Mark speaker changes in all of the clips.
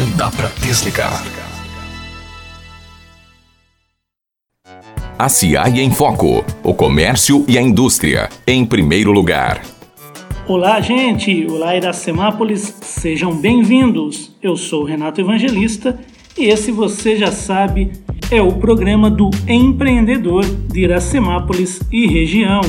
Speaker 1: Não dá para desligar.
Speaker 2: A CIAI em Foco. O comércio e a indústria. Em primeiro lugar.
Speaker 3: Olá, gente! Olá, Iracemápolis! Sejam bem-vindos! Eu sou Renato Evangelista e esse você já sabe é o programa do empreendedor de Iracemápolis e região,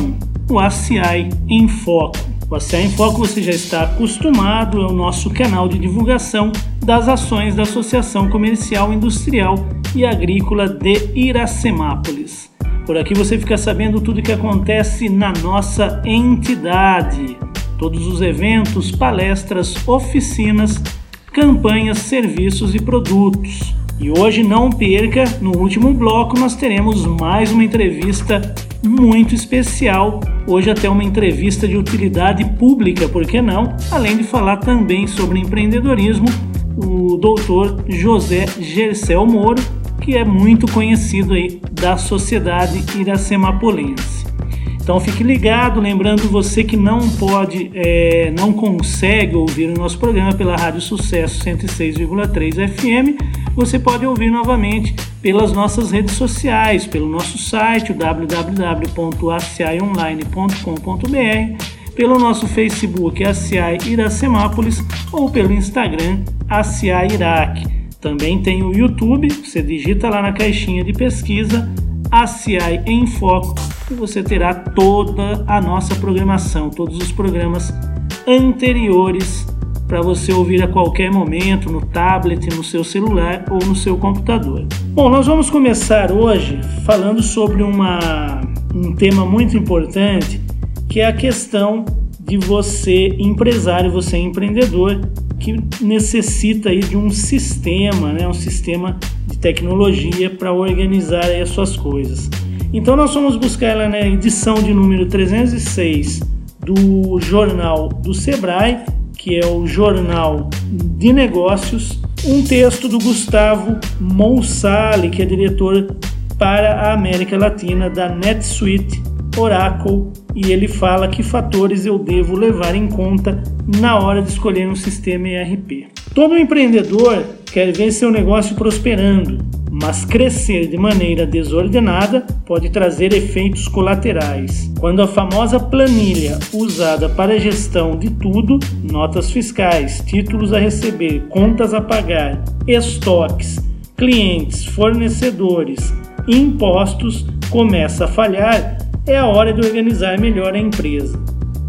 Speaker 3: o ACI em Foco. O ACI em Foco você já está acostumado, é o nosso canal de divulgação das ações da Associação Comercial, Industrial e Agrícola de Iracemápolis. Por aqui você fica sabendo tudo o que acontece na nossa entidade, todos os eventos, palestras, oficinas, campanhas, serviços e produtos. E hoje não perca, no último bloco nós teremos mais uma entrevista muito especial. Hoje até uma entrevista de utilidade pública, por que não? Além de falar também sobre empreendedorismo, o doutor José Gercel Moro, que é muito conhecido aí da sociedade iracemapolense. Então fique ligado, lembrando você que não pode, é, não consegue ouvir o nosso programa pela Rádio Sucesso 106,3 FM, você pode ouvir novamente pelas nossas redes sociais, pelo nosso site www.acionline.com.br, pelo nosso Facebook ACI Iracemápolis ou pelo Instagram ACI Iraque. Também tem o YouTube, você digita lá na caixinha de pesquisa ACI em Foco e você terá toda a nossa programação, todos os programas anteriores para você ouvir a qualquer momento no tablet, no seu celular ou no seu computador. Bom, nós vamos começar hoje falando sobre uma, um tema muito importante que é a questão de você empresário, você empreendedor que necessita aí de um sistema, né, um sistema de tecnologia para organizar as suas coisas. Então nós vamos buscar ela na edição de número 306 do jornal do Sebrae, que é o Jornal de Negócios, um texto do Gustavo Moussali, que é diretor para a América Latina da NetSuite Oracle, e ele fala que fatores eu devo levar em conta na hora de escolher um sistema ERP. Todo empreendedor quer ver seu negócio prosperando, mas crescer de maneira desordenada pode trazer efeitos colaterais. Quando a famosa planilha usada para a gestão de tudo, notas fiscais, títulos a receber, contas a pagar, estoques, clientes, fornecedores, impostos começa a falhar, é a hora de organizar melhor a empresa.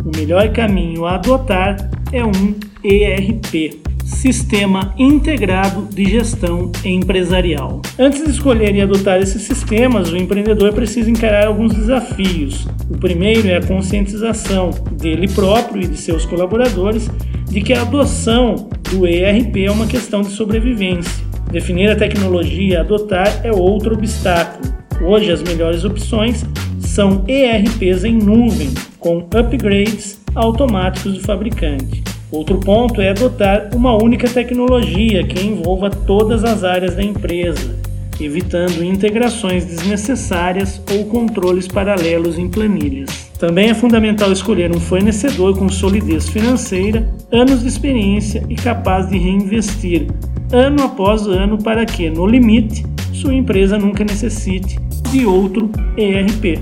Speaker 3: O melhor caminho a adotar é um ERP. Sistema Integrado de Gestão Empresarial. Antes de escolher e adotar esses sistemas, o empreendedor precisa encarar alguns desafios. O primeiro é a conscientização dele próprio e de seus colaboradores de que a adoção do ERP é uma questão de sobrevivência. Definir a tecnologia a adotar é outro obstáculo. Hoje, as melhores opções são ERPs em nuvem, com upgrades automáticos do fabricante. Outro ponto é adotar uma única tecnologia que envolva todas as áreas da empresa, evitando integrações desnecessárias ou controles paralelos em planilhas. Também é fundamental escolher um fornecedor com solidez financeira, anos de experiência e capaz de reinvestir ano após ano para que, no limite, sua empresa nunca necessite de outro ERP.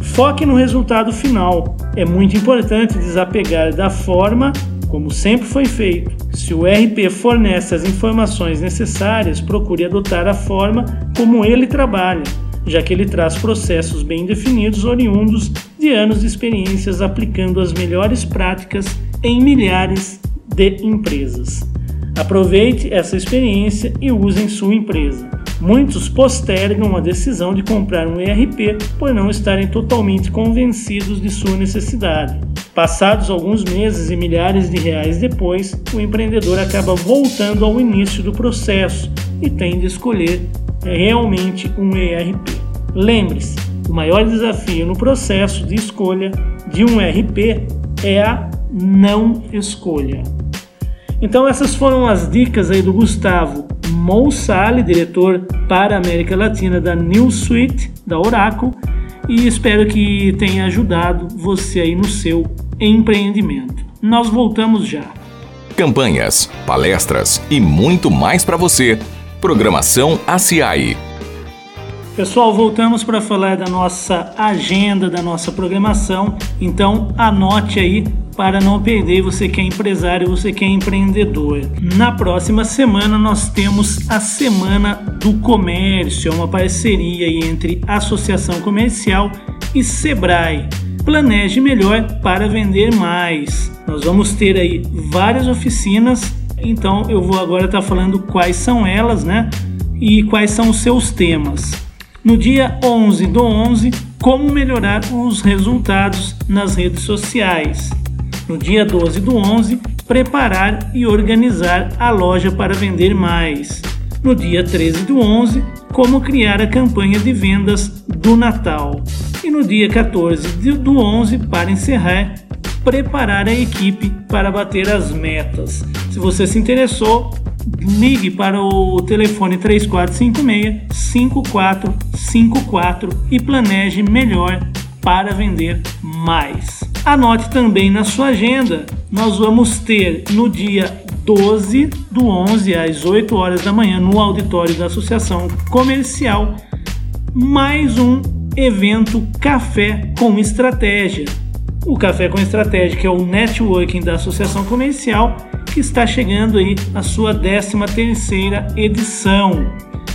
Speaker 3: Foque no resultado final. É muito importante desapegar da forma como sempre foi feito. Se o RP fornece as informações necessárias, procure adotar a forma como ele trabalha, já que ele traz processos bem definidos oriundos de anos de experiências aplicando as melhores práticas em milhares de empresas. Aproveite essa experiência e use em sua empresa. Muitos postergam a decisão de comprar um ERP por não estarem totalmente convencidos de sua necessidade. Passados alguns meses e milhares de reais depois, o empreendedor acaba voltando ao início do processo e tem de escolher realmente um ERP. Lembre-se, o maior desafio no processo de escolha de um ERP é a não escolha. Então essas foram as dicas aí do Gustavo Moussali, diretor para a América Latina da New Suite, da Oracle, e espero que tenha ajudado você aí no seu empreendimento. Nós voltamos já.
Speaker 2: campanhas, palestras e muito mais para você. Programação ACI.
Speaker 3: Pessoal, voltamos para falar da nossa agenda, da nossa programação. Então, anote aí para não perder, você que é empresário, você que é empreendedor. Na próxima semana nós temos a Semana do Comércio, é uma parceria entre Associação Comercial e Sebrae. Planeje melhor para vender mais. Nós vamos ter aí várias oficinas, então eu vou agora estar tá falando quais são elas, né? E quais são os seus temas. No dia 11 do 11, como melhorar os resultados nas redes sociais. No dia 12 do 11, preparar e organizar a loja para vender mais. No dia 13 do 11, como criar a campanha de vendas do Natal. E no dia 14 do 11, para encerrar, preparar a equipe para bater as metas. Se você se interessou, ligue para o telefone 3456-5454 e planeje melhor para vender mais. Anote também na sua agenda, nós vamos ter no dia 12 do 11 às 8 horas da manhã no auditório da Associação Comercial mais um evento Café com Estratégia. O Café com Estratégia, que é o networking da Associação Comercial, que está chegando aí a sua 13 terceira edição.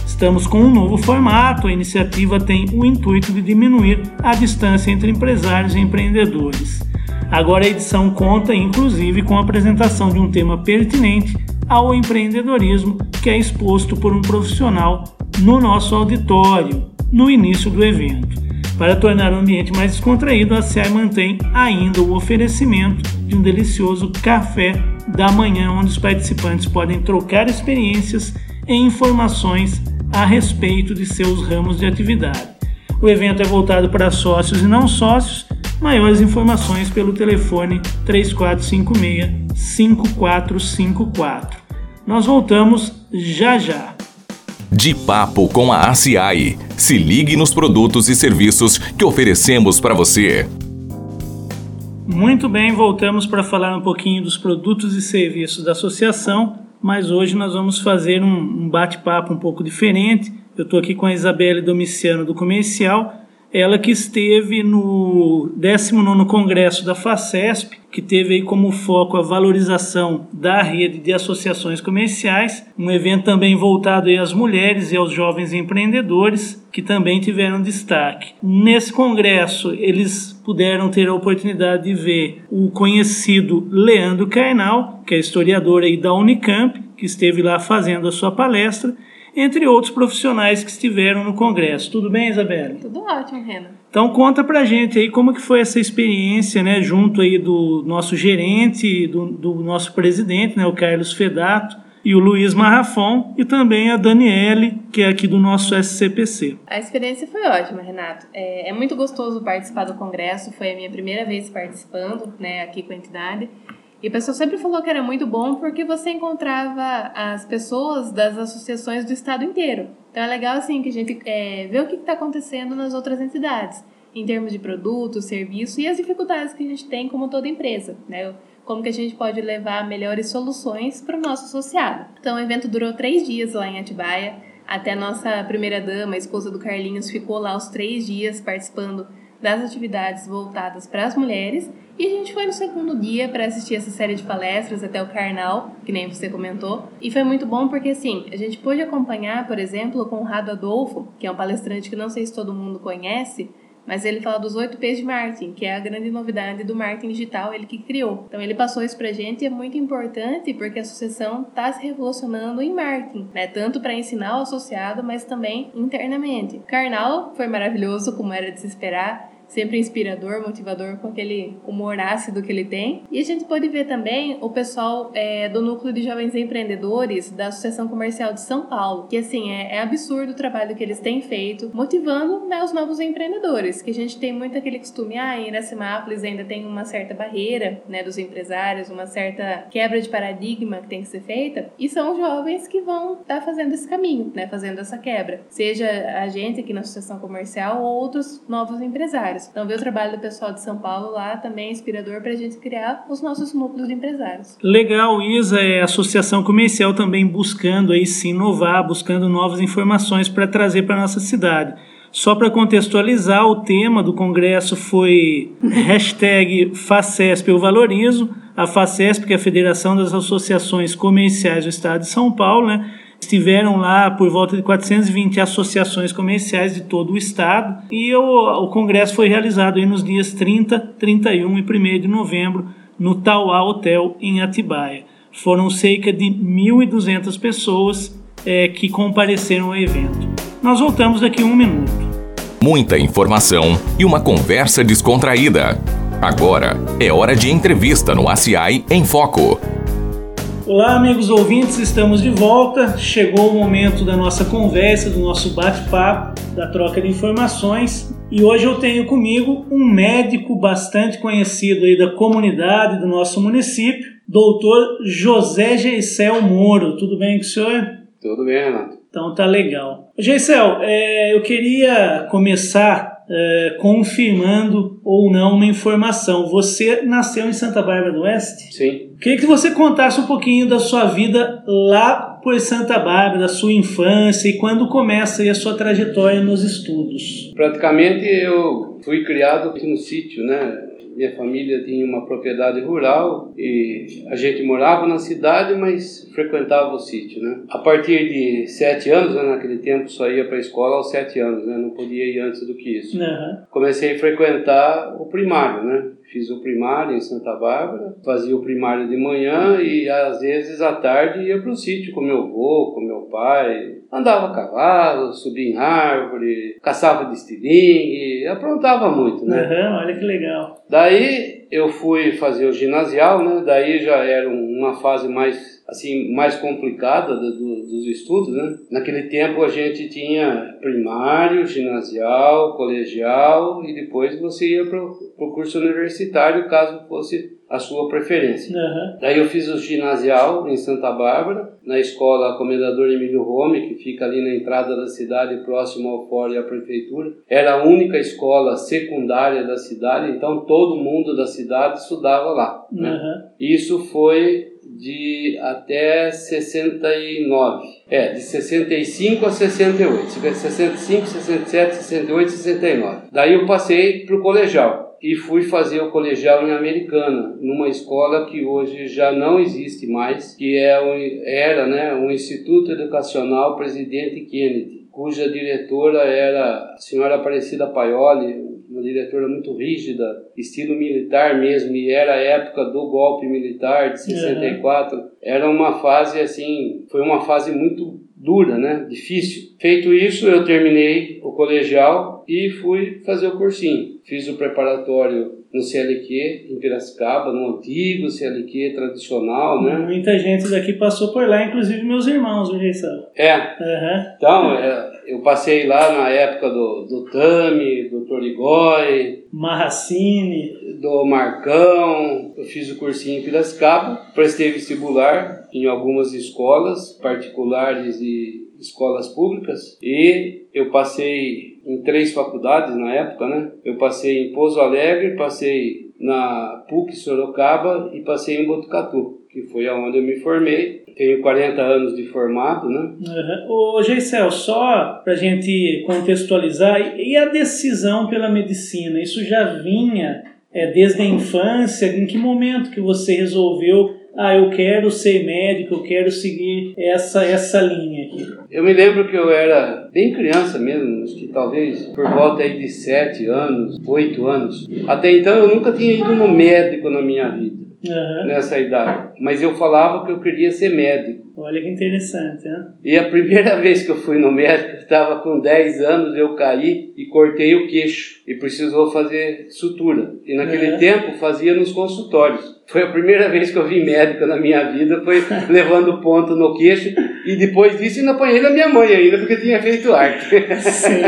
Speaker 3: Estamos com um novo formato, a iniciativa tem o intuito de diminuir a distância entre empresários e empreendedores. Agora a edição conta inclusive com a apresentação de um tema pertinente ao empreendedorismo que é exposto por um profissional no nosso auditório no início do evento. Para tornar o ambiente mais descontraído, a CI mantém ainda o oferecimento de um delicioso café da manhã, onde os participantes podem trocar experiências e informações a respeito de seus ramos de atividade. O evento é voltado para sócios e não sócios. Maiores informações pelo telefone 3456 5454. Nós voltamos já já.
Speaker 2: De Papo com a ACI. Se ligue nos produtos e serviços que oferecemos para você.
Speaker 3: Muito bem, voltamos para falar um pouquinho dos produtos e serviços da associação, mas hoje nós vamos fazer um, um bate-papo um pouco diferente. Eu estou aqui com a Isabelle Domiciano do Comercial ela que esteve no 19º Congresso da FACESP, que teve como foco a valorização da rede de associações comerciais, um evento também voltado às mulheres e aos jovens empreendedores, que também tiveram destaque. Nesse congresso, eles puderam ter a oportunidade de ver o conhecido Leandro Carnal, que é historiador aí da Unicamp, que esteve lá fazendo a sua palestra, entre outros profissionais que estiveram no congresso. Tudo bem, Isabela?
Speaker 1: Tudo ótimo, Renan.
Speaker 3: Então conta pra gente aí como que foi essa experiência, né, junto aí do nosso gerente, do, do nosso presidente, né, o Carlos Fedato, e o Luiz Marrafon e também a Daniele, que é aqui do nosso SCPC.
Speaker 1: A experiência foi ótima, Renato. É, é muito gostoso participar do congresso, foi a minha primeira vez participando, né, aqui com a entidade. E o pessoal sempre falou que era muito bom porque você encontrava as pessoas das associações do estado inteiro. Então é legal assim que a gente é, vê o que está acontecendo nas outras entidades, em termos de produto, serviço e as dificuldades que a gente tem como toda empresa, né? Como que a gente pode levar melhores soluções para o nosso associado. Então o evento durou três dias lá em Atibaia. Até a nossa primeira dama, a esposa do Carlinhos, ficou lá os três dias participando das atividades voltadas para as mulheres. E a gente foi no segundo dia para assistir essa série de palestras até o Carnal, que nem você comentou. E foi muito bom porque, assim, a gente pôde acompanhar, por exemplo, o Conrado Adolfo, que é um palestrante que não sei se todo mundo conhece, mas ele fala dos oito P's de marketing, que é a grande novidade do marketing digital, ele que criou. Então ele passou isso pra gente e é muito importante porque a associação está se revolucionando em marketing, né? Tanto para ensinar o associado, mas também internamente. Carnal foi maravilhoso, como era de se esperar sempre inspirador, motivador com aquele humor ácido que ele tem. E a gente pode ver também o pessoal é, do Núcleo de Jovens Empreendedores da Associação Comercial de São Paulo, que assim, é, é absurdo o trabalho que eles têm feito, motivando né, os novos empreendedores, que a gente tem muito aquele costume, ah, em Iracemápolis ainda tem uma certa barreira né, dos empresários, uma certa quebra de paradigma que tem que ser feita, e são jovens que vão estar tá fazendo esse caminho, né, fazendo essa quebra, seja a gente aqui na Associação Comercial ou outros novos empresários. Empresários. Então, ver o trabalho do pessoal de São Paulo lá também é inspirador para a gente criar os nossos núcleos de empresários.
Speaker 3: Legal, Isa, é a associação comercial também buscando aí se inovar, buscando novas informações para trazer para nossa cidade. Só para contextualizar, o tema do congresso foi hashtag FACESP Eu Valorizo. A FACESP, que é a Federação das Associações Comerciais do Estado de São Paulo, né? Estiveram lá por volta de 420 associações comerciais de todo o estado e o, o congresso foi realizado nos dias 30, 31 e 1 de novembro no Tauá Hotel em Atibaia. Foram cerca de 1.200 pessoas é, que compareceram ao evento. Nós voltamos daqui a um minuto.
Speaker 2: Muita informação e uma conversa descontraída. Agora é hora de entrevista no ACI em Foco.
Speaker 3: Olá, amigos ouvintes, estamos de volta. Chegou o momento da nossa conversa, do nosso bate-papo, da troca de informações. E hoje eu tenho comigo um médico bastante conhecido aí da comunidade do nosso município, doutor José Geisel Moro. Tudo bem com o senhor?
Speaker 4: Tudo bem, Renato.
Speaker 3: Então tá legal. Geisel, é, eu queria começar é, confirmando ou não uma informação. Você nasceu em Santa Bárbara do Oeste?
Speaker 4: Sim.
Speaker 3: Queria que você contasse um pouquinho da sua vida lá por Santa Bárbara, da sua infância e quando começa a sua trajetória nos estudos.
Speaker 4: Praticamente eu fui criado no sítio, né? Minha família tinha uma propriedade rural e a gente morava na cidade, mas frequentava o sítio, né? A partir de sete anos, né, naquele tempo só ia para a escola aos sete anos, né? Não podia ir antes do que isso.
Speaker 3: Uhum.
Speaker 4: Comecei a frequentar o primário, né? Fiz o primário em Santa Bárbara, fazia o primário de manhã e às vezes à tarde ia para o sítio com meu avô, com meu pai. Andava a cavalo, subia em árvore, caçava de estilingue, aprontava muito, né?
Speaker 3: Uhum, olha que legal.
Speaker 4: Daí eu fui fazer o ginasial, né? Daí já era uma fase mais assim mais complicada do, do, dos estudos, né? Naquele tempo a gente tinha primário, ginasial, colegial e depois você ia para o curso universitário caso fosse a sua preferência.
Speaker 3: Uhum.
Speaker 4: Daí eu fiz o ginasial em Santa Bárbara, na escola Comendador Emílio Rome, que fica ali na entrada da cidade, próximo ao fórum e à prefeitura. Era a única escola secundária da cidade, então todo mundo da cidade estudava lá. Né?
Speaker 3: Uhum.
Speaker 4: Isso foi de até 69. É, de 65 a 68. 65, 67, 68, 69. Daí eu passei para o colegial e fui fazer o colegial em Americana, numa escola que hoje já não existe mais, que é era né, um Instituto Educacional Presidente Kennedy, cuja diretora era a senhora Aparecida Paioli, diretora muito rígida, estilo militar mesmo, e era a época do golpe militar de 64. Uhum. Era uma fase assim, foi uma fase muito dura, né? Difícil. Feito isso, eu terminei o colegial e fui fazer o cursinho. Fiz o preparatório no CLQ em Piracicaba, no antigo CLQ tradicional, né?
Speaker 3: Muita gente daqui passou por lá, inclusive meus irmãos, viu, Geisel?
Speaker 4: É.
Speaker 3: Uhum.
Speaker 4: Então, é, eu passei lá na época do, do Tami, do Torigói,
Speaker 3: Marracine,
Speaker 4: do Marcão. Eu fiz o cursinho em Piracicaba, prestei vestibular em algumas escolas particulares e escolas públicas e eu passei em três faculdades na época, né? Eu passei em Pouso Alegre, passei na PUC Sorocaba e passei em Botucatu, que foi aonde eu me formei. Tenho 40 anos de formado, né?
Speaker 3: Uhum. Ô, Geisel, só para a gente contextualizar, e a decisão pela medicina? Isso já vinha é, desde a infância? Em que momento que você resolveu ah, eu quero ser médico, eu quero seguir essa, essa linha aqui?
Speaker 4: Eu me lembro que eu era bem criança mesmo, acho que talvez por volta aí de 7 anos, 8 anos. Até então eu nunca tinha ido no médico na minha vida,
Speaker 3: uhum.
Speaker 4: nessa idade. Mas eu falava que eu queria ser médico.
Speaker 3: Olha que interessante, né?
Speaker 4: E a primeira vez que eu fui no médico, estava com 10 anos, eu caí e cortei o queixo e precisou fazer sutura. E naquele
Speaker 3: Uhum.
Speaker 4: tempo fazia nos consultórios. Foi a primeira vez que eu vi médico na minha vida, foi levando ponto no queixo e depois disso ainda apanhei da minha mãe ainda, porque tinha feito arte.
Speaker 3: Sim.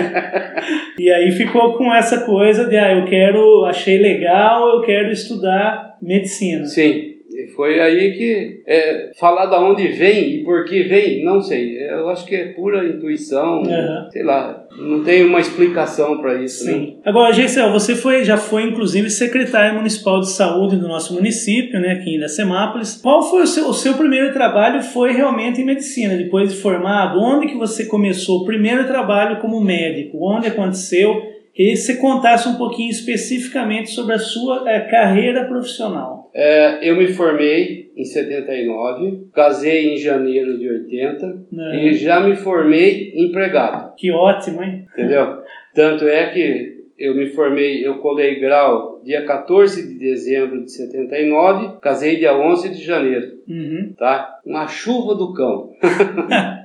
Speaker 3: E aí ficou com essa coisa de, ah, eu quero, achei legal, eu quero estudar medicina.
Speaker 4: Sim, Foi aí que é, falar da onde vem e por que vem, não sei. Eu acho que é pura intuição, uhum. sei lá. Não tem uma explicação para isso.
Speaker 3: Né? Sim. Né? Agora, Geisel, você foi, já foi inclusive secretário municipal de saúde do nosso município, né, aqui em Iracemápolis. Qual foi o seu, o seu primeiro trabalho? Foi realmente em medicina, depois de formado? Onde que você começou o primeiro trabalho como médico? Onde aconteceu? Queria que você contasse um pouquinho especificamente sobre a sua é, carreira profissional.
Speaker 4: É, eu me formei em 79, casei em janeiro de 80 e já me formei empregado.
Speaker 3: Que ótimo, hein?
Speaker 4: Entendeu? Tanto é que eu me formei, eu colei grau dia 14 de dezembro de 79, casei dia 11 de janeiro, uhum. tá? Uma chuva do cão.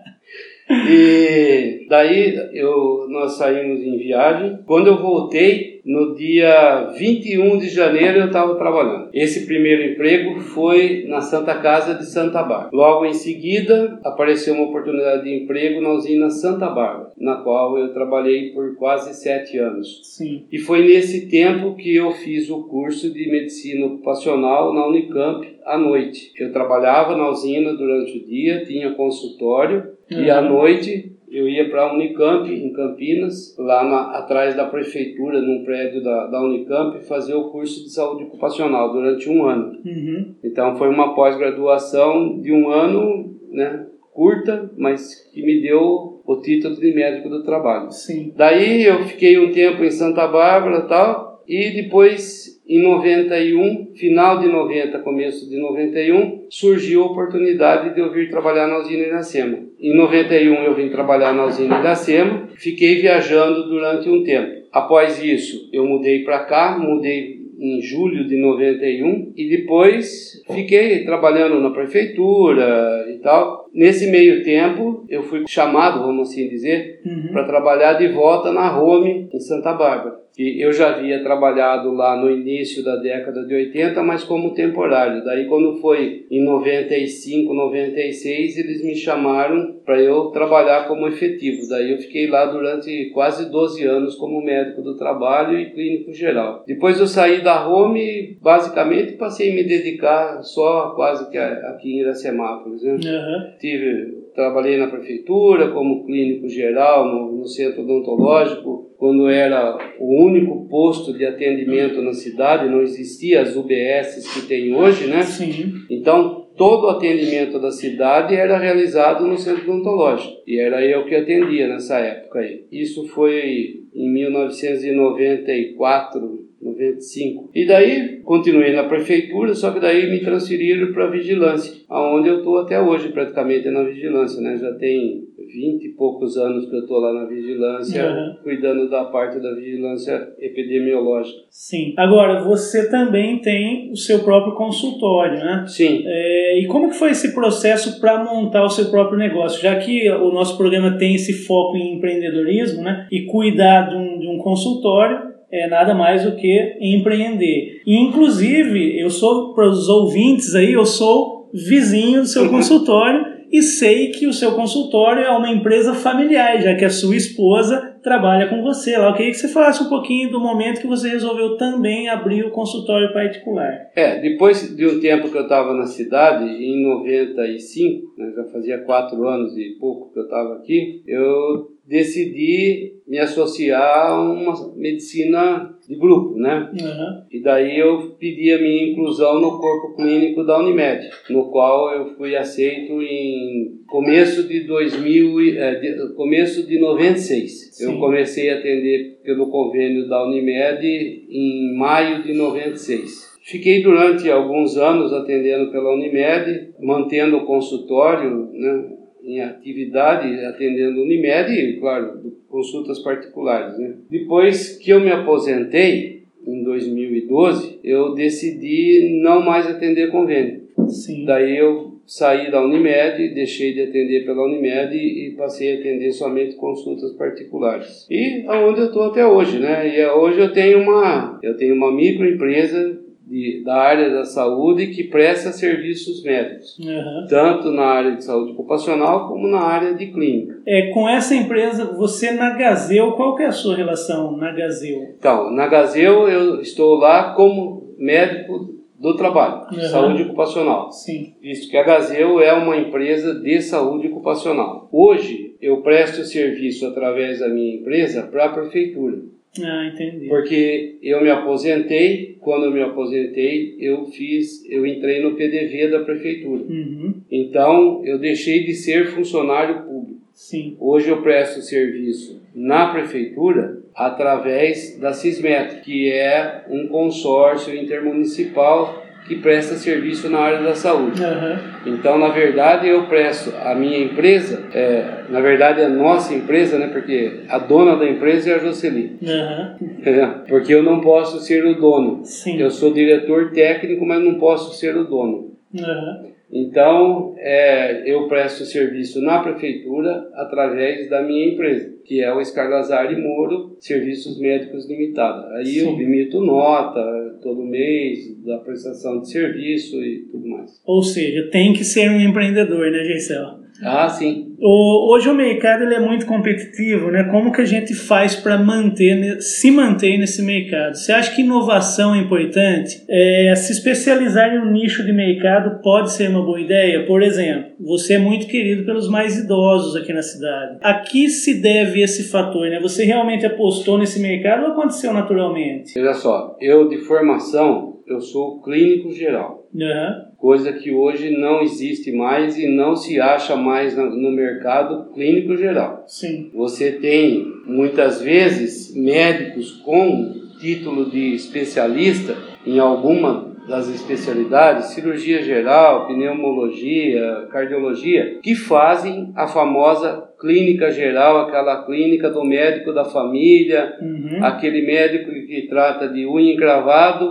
Speaker 4: E daí eu, nós saímos em viagem. Quando eu voltei, no dia 21 de janeiro eu estava trabalhando. Esse primeiro emprego foi na Santa Casa de Santa Bárbara. Logo em seguida apareceu uma oportunidade de emprego na usina Santa Bárbara, na qual eu trabalhei por quase sete anos.
Speaker 3: Sim.
Speaker 4: E foi nesse tempo que eu fiz o curso de medicina ocupacional na Unicamp à noite. Eu trabalhava na usina durante o dia, tinha consultório Uhum. E à noite eu ia para a Unicamp, em Campinas, lá na, atrás da prefeitura, num prédio da, da Unicamp, fazer o curso de saúde ocupacional durante um ano. Uhum. Então foi uma pós-graduação de um ano, né, curta, mas que me deu o título de médico do trabalho.
Speaker 3: Sim.
Speaker 4: Daí eu fiquei um tempo em Santa Bárbara tal, e depois em 91, final de 90, começo de 91, surgiu a oportunidade de eu vir trabalhar na usina Iracema. Em 91 eu vim trabalhar na usina Iracema, fiquei viajando durante um tempo. Após isso, eu mudei para cá, mudei em julho de 91 e depois fiquei trabalhando na prefeitura e tal. Nesse meio tempo, eu fui chamado, vamos assim dizer, uhum. para trabalhar de volta na Home em Santa Bárbara que eu já havia trabalhado lá no início da década de 80, mas como temporário. Daí quando foi em 95, 96, eles me chamaram para eu trabalhar como efetivo. Daí eu fiquei lá durante quase 12 anos como médico do trabalho e clínico geral. Depois eu saí da Home, basicamente passei a me dedicar só quase que aqui em Iracemápolis. Né? Uhum. Tive trabalhei na prefeitura como clínico geral no, no, centro odontológico, quando era o único posto de atendimento na cidade, não existia as UBSs que tem hoje, né?
Speaker 3: Sim.
Speaker 4: Então, todo o atendimento da cidade era realizado no centro odontológico. E era eu que atendia nessa época aí. Isso foi em 1994, 95. E daí continuei na prefeitura, só que daí me transferiram para vigilância, aonde eu estou até hoje praticamente na vigilância, né? Já tem 20 e poucos anos que eu estou lá na vigilância, uhum. cuidando da parte da vigilância epidemiológica.
Speaker 3: Sim. Agora, você também tem o seu próprio consultório, né?
Speaker 4: Sim.
Speaker 3: É, e como que foi esse processo para montar o seu próprio negócio? Já que o nosso programa tem esse foco em empreendedorismo, né? E cuidar de um, de um consultório, é nada mais do que empreender. E, inclusive, eu sou, para os ouvintes aí, eu sou vizinho do seu consultório e sei que o seu consultório é uma empresa familiar, já que a sua esposa trabalha com você lá. Eu queria que você falasse um pouquinho do momento que você resolveu também abrir o consultório particular.
Speaker 4: É, depois de um tempo que eu estava na cidade, em 95, né, já fazia quatro anos e pouco que eu estava aqui, eu decidi me associar a uma medicina de grupo, né? Uhum. E daí eu pedi a minha inclusão no corpo clínico da Unimed, no qual eu fui aceito em começo de 2000, é, de, começo de 96. Sim. Eu comecei a atender pelo convênio da Unimed em maio de 96. Fiquei durante alguns anos atendendo pela Unimed, mantendo o consultório, né? Em atividade atendendo Unimed e, claro, consultas particulares. Né? Depois que eu me aposentei, em 2012, eu decidi não mais atender convênio.
Speaker 3: Sim.
Speaker 4: Daí eu saí da Unimed, deixei de atender pela Unimed e passei a atender somente consultas particulares. E aonde eu estou até hoje, né? E hoje eu tenho uma, eu tenho uma microempresa de, da área da saúde que presta serviços médicos, uhum. tanto na área de saúde ocupacional como na área de clínica.
Speaker 3: É, com essa empresa, você na Gazeu, qual que é a sua relação na Gazeu?
Speaker 4: Então, na Gazeu eu estou lá como médico do trabalho,
Speaker 3: Uhum.
Speaker 4: saúde ocupacional.
Speaker 3: Sim.
Speaker 4: Visto que a Gazeu é uma empresa de saúde ocupacional. Hoje, eu presto serviço através da minha empresa para a prefeitura.
Speaker 3: Ah, entendi.
Speaker 4: Porque eu me aposentei, quando eu me aposentei, eu fiz, eu entrei no PDV da prefeitura.
Speaker 3: Uhum.
Speaker 4: Então, eu deixei de ser funcionário público.
Speaker 3: Sim.
Speaker 4: Hoje eu presto serviço na prefeitura através da Cismetro, que é um consórcio intermunicipal que presta serviço na área da saúde.
Speaker 3: Aham.
Speaker 4: Então, na verdade, eu presto a minha empresa, é, na verdade, a nossa empresa, né, porque a dona da empresa é a Jocely,
Speaker 3: Aham.
Speaker 4: porque eu não posso ser o dono.
Speaker 3: Sim.
Speaker 4: Eu sou diretor técnico, mas não posso ser o dono.
Speaker 3: Aham.
Speaker 4: Então, é, eu presto serviço na prefeitura através da minha empresa, que é o Escarlazar e Moro Serviços Médicos Limitada. Aí eu
Speaker 3: Sim.
Speaker 4: emito nota todo mês da prestação de serviço e tudo mais.
Speaker 3: Ou seja, tem que ser um empreendedor, né, Geisel?
Speaker 4: Ah, sim.
Speaker 3: O, hoje o mercado ele é muito competitivo, né? Como que a gente faz para manter, se manter nesse mercado? Você acha que inovação é importante? É, se especializar em um nicho de mercado pode ser uma boa ideia? Por exemplo, você é muito querido pelos mais idosos aqui na cidade. A que se deve esse fator, né? Você realmente apostou nesse mercado ou aconteceu naturalmente?
Speaker 4: Olha só, eu de formação, eu sou clínico geral.
Speaker 3: Aham,
Speaker 4: Coisa que hoje não existe mais e não se acha mais no no mercado clínico geral.
Speaker 3: sim.
Speaker 4: Você tem muitas vezes médicos com título de especialista em alguma das especialidades, cirurgia geral, pneumologia, cardiologia, que fazem a famosa clínica geral, aquela clínica do médico da família,
Speaker 3: Uhum.
Speaker 4: aquele médico que trata de unha encravado,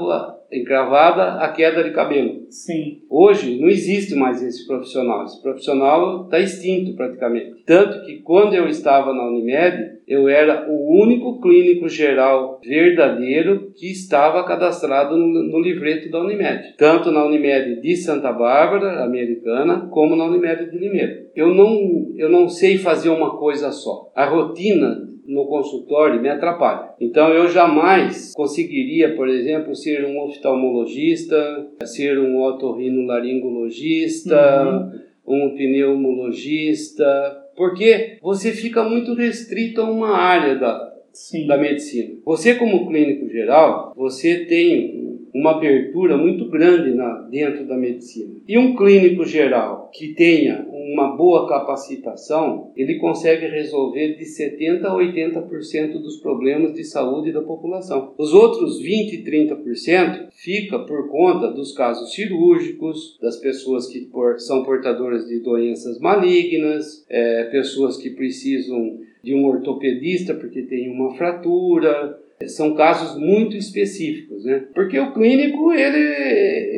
Speaker 4: encravada a queda de cabelo.
Speaker 3: Sim.
Speaker 4: Hoje não existe mais esse profissional. Esse profissional está extinto praticamente. Tanto que quando eu estava na Unimed, eu era o único clínico geral verdadeiro que estava cadastrado no, no livreto da Unimed. Tanto na Unimed de Santa Bárbara, americana, como na Unimed de Limeira. Eu não, eu não sei fazer uma coisa só. A rotina no consultório me atrapalha. Então eu jamais conseguiria, por exemplo, ser um oftalmologista, ser um otorrinolaringologista, um pneumologista, porque você fica muito restrito a uma área da,
Speaker 3: Sim.
Speaker 4: da medicina. Você como clínico geral, você tem uma abertura muito grande na, dentro da medicina. E um clínico geral que tenha uma boa capacitação, ele consegue resolver de 70 a 80% dos problemas de saúde da população. Os outros 20 e 30% fica por conta dos casos cirúrgicos, das pessoas que são portadoras de doenças malignas, eh, pessoas que precisam de um ortopedista porque tem uma fratura. São casos muito específicos, né? Porque o clínico ele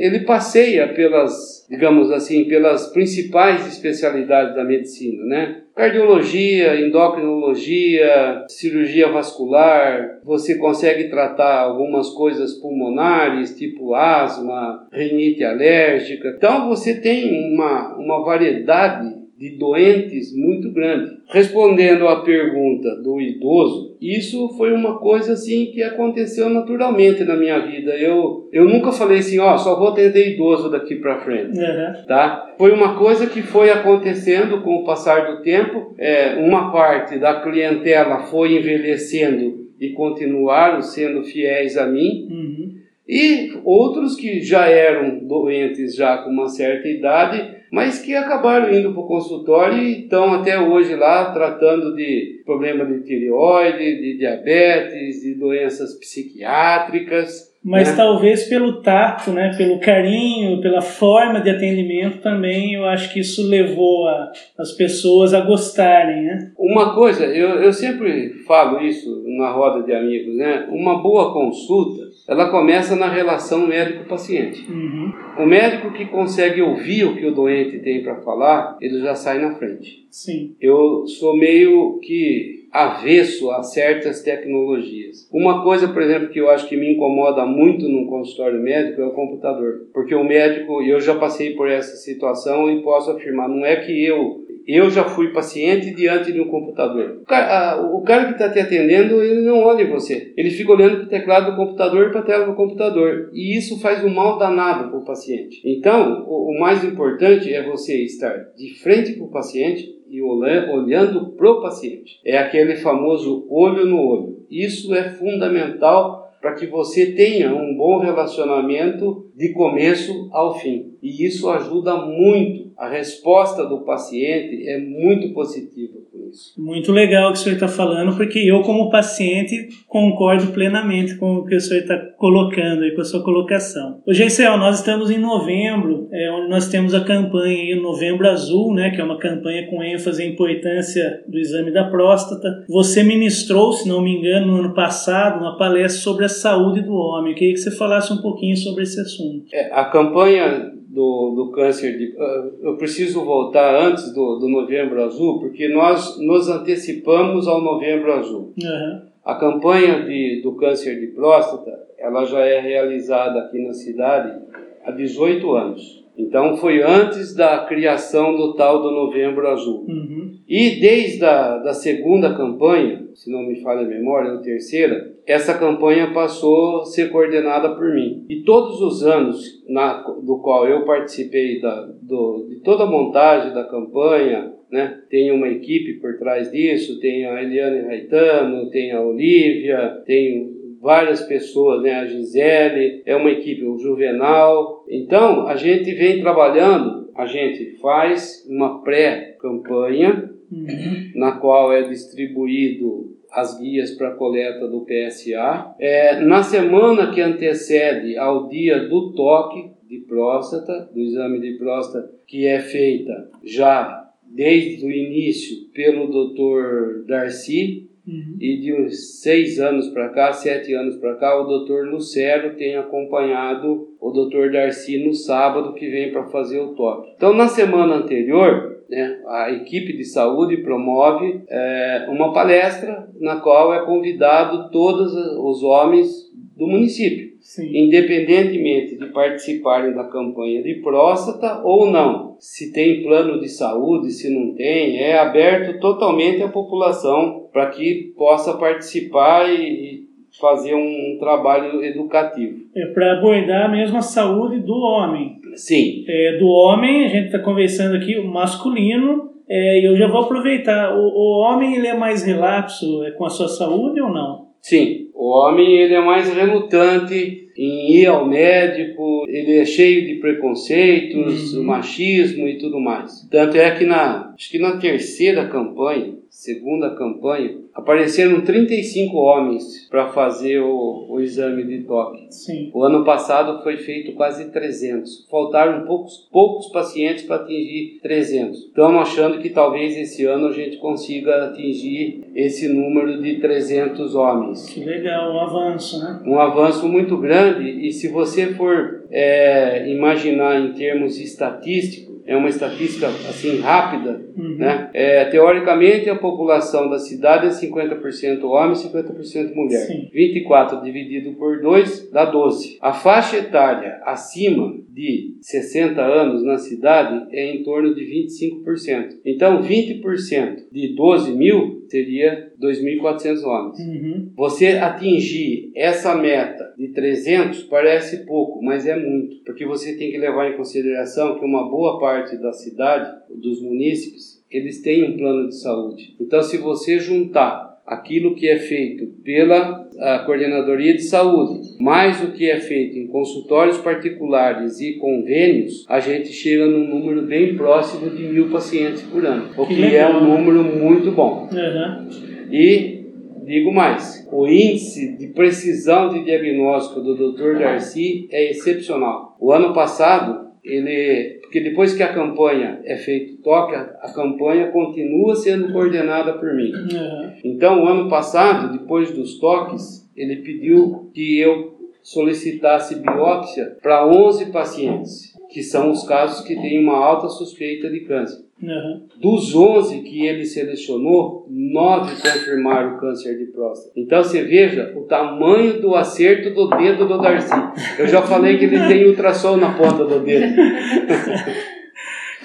Speaker 4: ele passeia pelas, digamos assim, pelas principais especialidades da medicina, né? Cardiologia, endocrinologia, cirurgia vascular, você consegue tratar algumas coisas pulmonares, tipo asma, rinite alérgica. Então você tem uma, uma variedade de doentes muito grande. Respondendo à pergunta do idoso, isso foi uma coisa assim que aconteceu naturalmente na minha vida. Eu, eu nunca falei assim, ó, só vou atender idoso daqui para frente
Speaker 3: Aham.
Speaker 4: tá? Foi uma coisa que foi acontecendo com o passar do tempo. É, uma parte da clientela foi envelhecendo e continuaram sendo fiéis a mim.
Speaker 3: Uhum.
Speaker 4: E outros que já eram doentes já com uma certa idade, mas que acabaram indo para o consultório e estão até hoje lá tratando de problema de tireoide, de diabetes, de doenças psiquiátricas.
Speaker 3: Mas
Speaker 4: né?
Speaker 3: talvez pelo tato, né, pelo carinho, pela forma de atendimento também, eu acho que isso levou a, as pessoas a gostarem, né?
Speaker 4: Uma coisa, eu, eu sempre falo isso na roda de amigos, né? Uma boa consulta, ela começa na relação médico-paciente.
Speaker 3: Uhum.
Speaker 4: O médico que consegue ouvir o que o doente tem para falar, ele já sai na frente.
Speaker 3: Sim.
Speaker 4: Eu sou meio que avesso a certas tecnologias. Uma coisa, por exemplo, que eu acho que me incomoda muito num consultório médico é o computador. Porque o médico, eu já passei por essa situação e posso afirmar, não é que eu Eu já fui paciente diante de um computador. O cara, o cara que está te atendendo, ele não olha você. Ele fica olhando para o teclado do computador e para a tela do computador. E isso faz um mal danado para o paciente. Então, o, o mais importante é você estar de frente para o paciente e olhando para o paciente. É aquele famoso olho no olho. Isso é fundamental para que você tenha um bom relacionamento de começo ao fim. E isso ajuda muito. A resposta do paciente é muito positiva isso.
Speaker 3: Muito legal o que o senhor está falando, porque eu, como paciente, concordo plenamente com o que o senhor está colocando aí, com a sua colocação. Ô, Geisel, nós estamos em novembro, é, onde nós temos a campanha aí, Novembro Azul, né, que é uma campanha com ênfase em importância do exame da próstata. Você ministrou, se não me engano, no ano passado, uma palestra sobre a saúde do homem. Eu queria que você falasse um pouquinho sobre esse assunto.
Speaker 4: É, a campanha do, do câncer de. Uh, eu preciso voltar antes do, do Novembro Azul, porque nós nos antecipamos ao Novembro Azul. Uhum. A campanha de, do câncer de próstata ela já é realizada aqui na cidade há 18 anos. Então foi antes da criação do tal do Novembro Azul. Uhum. E desde a da segunda campanha, se não me falha a memória, ou terceira, essa campanha passou a ser coordenada por mim. E todos os anos na, do qual eu participei da, do, de toda a montagem da campanha, né, tem uma equipe por trás disso, tem a Eliane Raitano, tem a Olivia, tem várias pessoas, né, a Gisele, é uma equipe, o Juvenal. Então, a gente vem trabalhando, a gente faz uma pré-campanha, uhum. na qual é distribuído as guias para coleta do PSA. É, na semana que antecede ao dia do toque de próstata, do exame de próstata, que é feita já desde o início pelo Dr. Darcy, uhum. e de uns seis anos para cá, sete anos para cá, o Dr. Lucero tem acompanhado o Dr. Darcy no sábado que vem para fazer o toque. Então, na semana anterior, né, a equipe de saúde promove é, uma palestra na qual é convidado todos os homens do município, Sim. independentemente de participarem da campanha de próstata ou não. Se tem plano de saúde, se não tem, é aberto totalmente à população para que possa participar e, fazer um trabalho educativo.
Speaker 3: É para abordar mesmo a saúde do homem.
Speaker 4: Sim.
Speaker 3: É, do homem, a gente está conversando aqui, o masculino, é, eu já vou aproveitar. O, o homem ele é mais relapso é, com a sua saúde ou não?
Speaker 4: Sim, o homem ele é mais relutante em ir ao médico, ele é cheio de preconceitos, uhum. machismo e tudo mais. Tanto é que na, acho que na terceira campanha, segunda campanha, apareceram 35 homens para fazer o, o, exame de toque.
Speaker 3: Sim.
Speaker 4: O ano passado foi feito quase 300. Faltaram poucos, poucos pacientes para atingir 300. Estamos achando que talvez esse ano a gente consiga atingir esse número de 300 homens.
Speaker 3: Que legal, um avanço, né?
Speaker 4: Um avanço muito grande e se você for é, imaginar em termos estatísticos, é uma estatística assim rápida, uhum. né? É, teoricamente a população da cidade é 50% homem, 50% mulher. Sim. 24 dividido por 2 dá 12. A faixa etária acima de 60 anos na cidade é em torno de 25%. Então 20% de 12 mil seria 2.400 homens. Uhum. Você atingir essa meta de 300 parece pouco, mas é muito, porque você tem que levar em consideração que uma boa parte da cidade, dos munícipes, eles têm um plano de saúde. Então, se você juntar aquilo que é feito pela Coordenadoria de Saúde, mais o que é feito em consultórios particulares e convênios, a gente chega num número bem próximo de mil pacientes por ano, o que, que é um número muito bom. Uhum. E digo mais, o índice de precisão de diagnóstico do Dr. Darcy é excepcional. O ano passado, ele porque depois que a campanha é feito toque, a, a campanha continua sendo coordenada por mim. Uhum. Então, o ano passado, depois dos toques, ele pediu que eu solicitasse biópsia para 11 pacientes, que são os casos que têm uma alta suspeita de câncer. Uhum. Dos 11 que ele selecionou, 9 confirmaram o câncer de próstata. Então você veja o tamanho do acerto do dedo do Darcy. Eu já falei que ele tem ultrassom na ponta do dedo.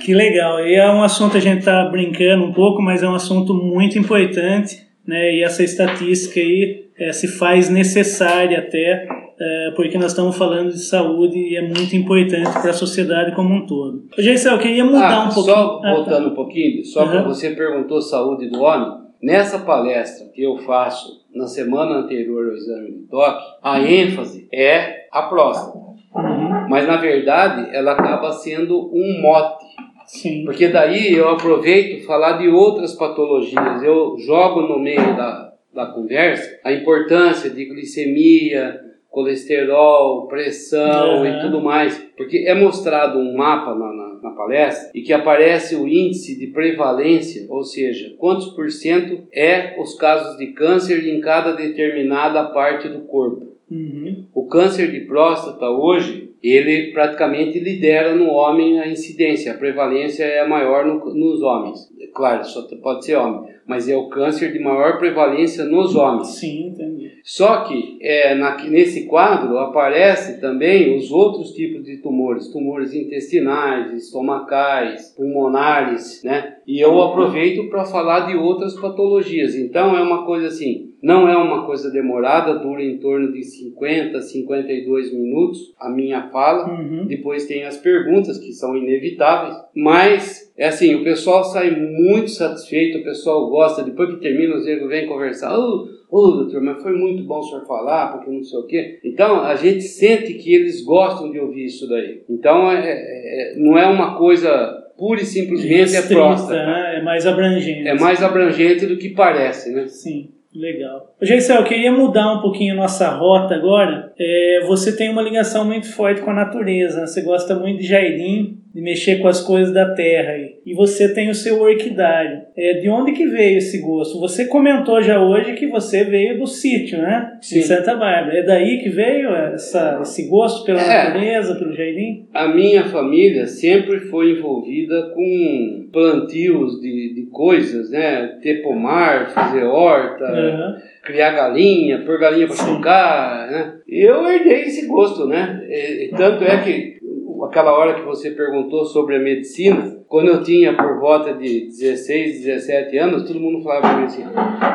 Speaker 3: Que legal. E é um assunto a gente está brincando um pouco, mas é um assunto muito importante, né? E essa estatística aí é, se faz necessária até, é, porque nós estamos falando de saúde e é muito importante para a sociedade como um todo. Geisel, eu queria mudar
Speaker 4: ah,
Speaker 3: um pouquinho.
Speaker 4: Só voltando ah, tá. um pouquinho, só uhum. para você perguntou saúde do homem. Nessa palestra que eu faço na semana anterior ao exame de toque, a ênfase é a próstata. Uhum. Mas na verdade ela acaba sendo um mote.
Speaker 3: Sim.
Speaker 4: Porque daí eu aproveito falar de outras patologias. Eu jogo no meio da, da conversa a importância de glicemia, colesterol, pressão uhum. e tudo mais. Porque é mostrado um mapa na, na, na, palestra e que aparece o índice de prevalência, ou seja, quantos por cento é os casos de câncer em cada determinada parte do corpo.
Speaker 3: Uhum.
Speaker 4: O câncer de próstata hoje, ele praticamente lidera no homem a incidência, a prevalência é maior no, nos homens. Claro, só pode ser homem, mas é o câncer de maior prevalência nos homens.
Speaker 3: Sim, entendi.
Speaker 4: Só que é, na, nesse quadro aparece também os outros tipos de tumores, tumores intestinais, estomacais, pulmonares, né? E eu aproveito para falar de outras patologias. Então é uma coisa assim, não é uma coisa demorada, dura em torno de 50, 52 minutos a minha fala.
Speaker 3: Uhum.
Speaker 4: Depois tem as perguntas que são inevitáveis, mas é assim, o pessoal sai muito satisfeito, o pessoal gosta, depois que termina, os negros vêm conversar. Oh, Ô, oh, doutor, mas foi muito bom o senhor falar, porque não sei o quê. Então, a gente sente que eles gostam de ouvir isso daí. Então, é, é, não é uma coisa pura e simplesmente Restrita, é próstata.
Speaker 3: Né? É mais abrangente.
Speaker 4: É mais abrangente do que parece, né?
Speaker 3: Sim. Legal. Geisel, eu queria mudar um pouquinho a nossa rota agora. É, você tem uma ligação muito forte com a natureza. Né? Você gosta muito de jardim de mexer com as coisas da terra aí. E você tem o seu orquidário. É, de onde que veio esse gosto? Você comentou já hoje que você veio do sítio, né? Sim. Em Santa Bárbara. É daí que veio essa, esse gosto pela é, natureza, pelo jardim?
Speaker 4: A minha família sempre foi envolvida com plantios de, de coisas, né? Ter pomar, fazer horta. Uhum criar galinha, pôr galinha para chocar, né? E eu herdei esse gosto, né? E, tanto é que aquela hora que você perguntou sobre a medicina, quando eu tinha por volta de 16, 17 anos, todo mundo falava para mim assim: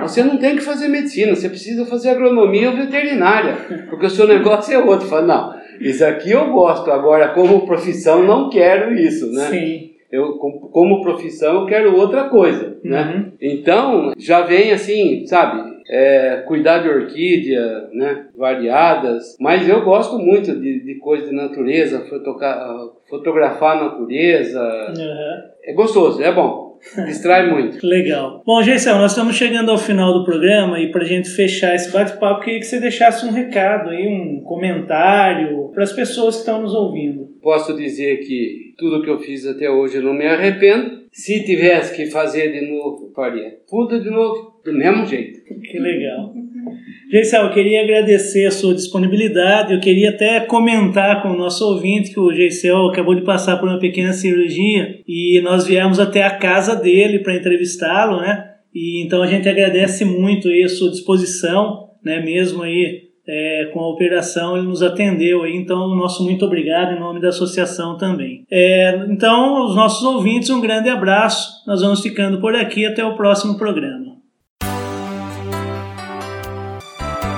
Speaker 4: você não tem que fazer medicina, você precisa fazer agronomia ou veterinária, porque o seu negócio é outro. Eu falei, não, isso aqui eu gosto, agora como profissão não quero isso, né?
Speaker 3: Sim.
Speaker 4: Eu, como profissão, eu quero outra coisa, né?
Speaker 3: Uhum.
Speaker 4: Então, já vem assim, sabe? É, cuidar de orquídea, né, variadas, mas eu gosto muito de, de coisa de natureza, fotografar a natureza,
Speaker 3: uhum.
Speaker 4: é gostoso, é bom. Distrai muito.
Speaker 3: Legal. Bom, Geisel, nós estamos chegando ao final do programa e para a gente fechar esse bate-papo, queria que você deixasse um recado aí, um comentário para as pessoas que estão nos ouvindo.
Speaker 4: Posso dizer que tudo que eu fiz até hoje eu não me arrependo. Se tivesse que fazer de novo, faria tudo de novo, do mesmo jeito.
Speaker 3: Que legal. Geisel, eu queria agradecer a sua disponibilidade. Eu queria até comentar com o nosso ouvinte que o Geisel acabou de passar por uma pequena cirurgia e nós viemos até a casa dele para entrevistá-lo, né? E então a gente agradece muito aí a sua disposição, né? Mesmo aí é, com a operação, ele nos atendeu então nosso muito obrigado em nome da associação também. É, então, os nossos ouvintes, um grande abraço. Nós vamos ficando por aqui até o próximo programa.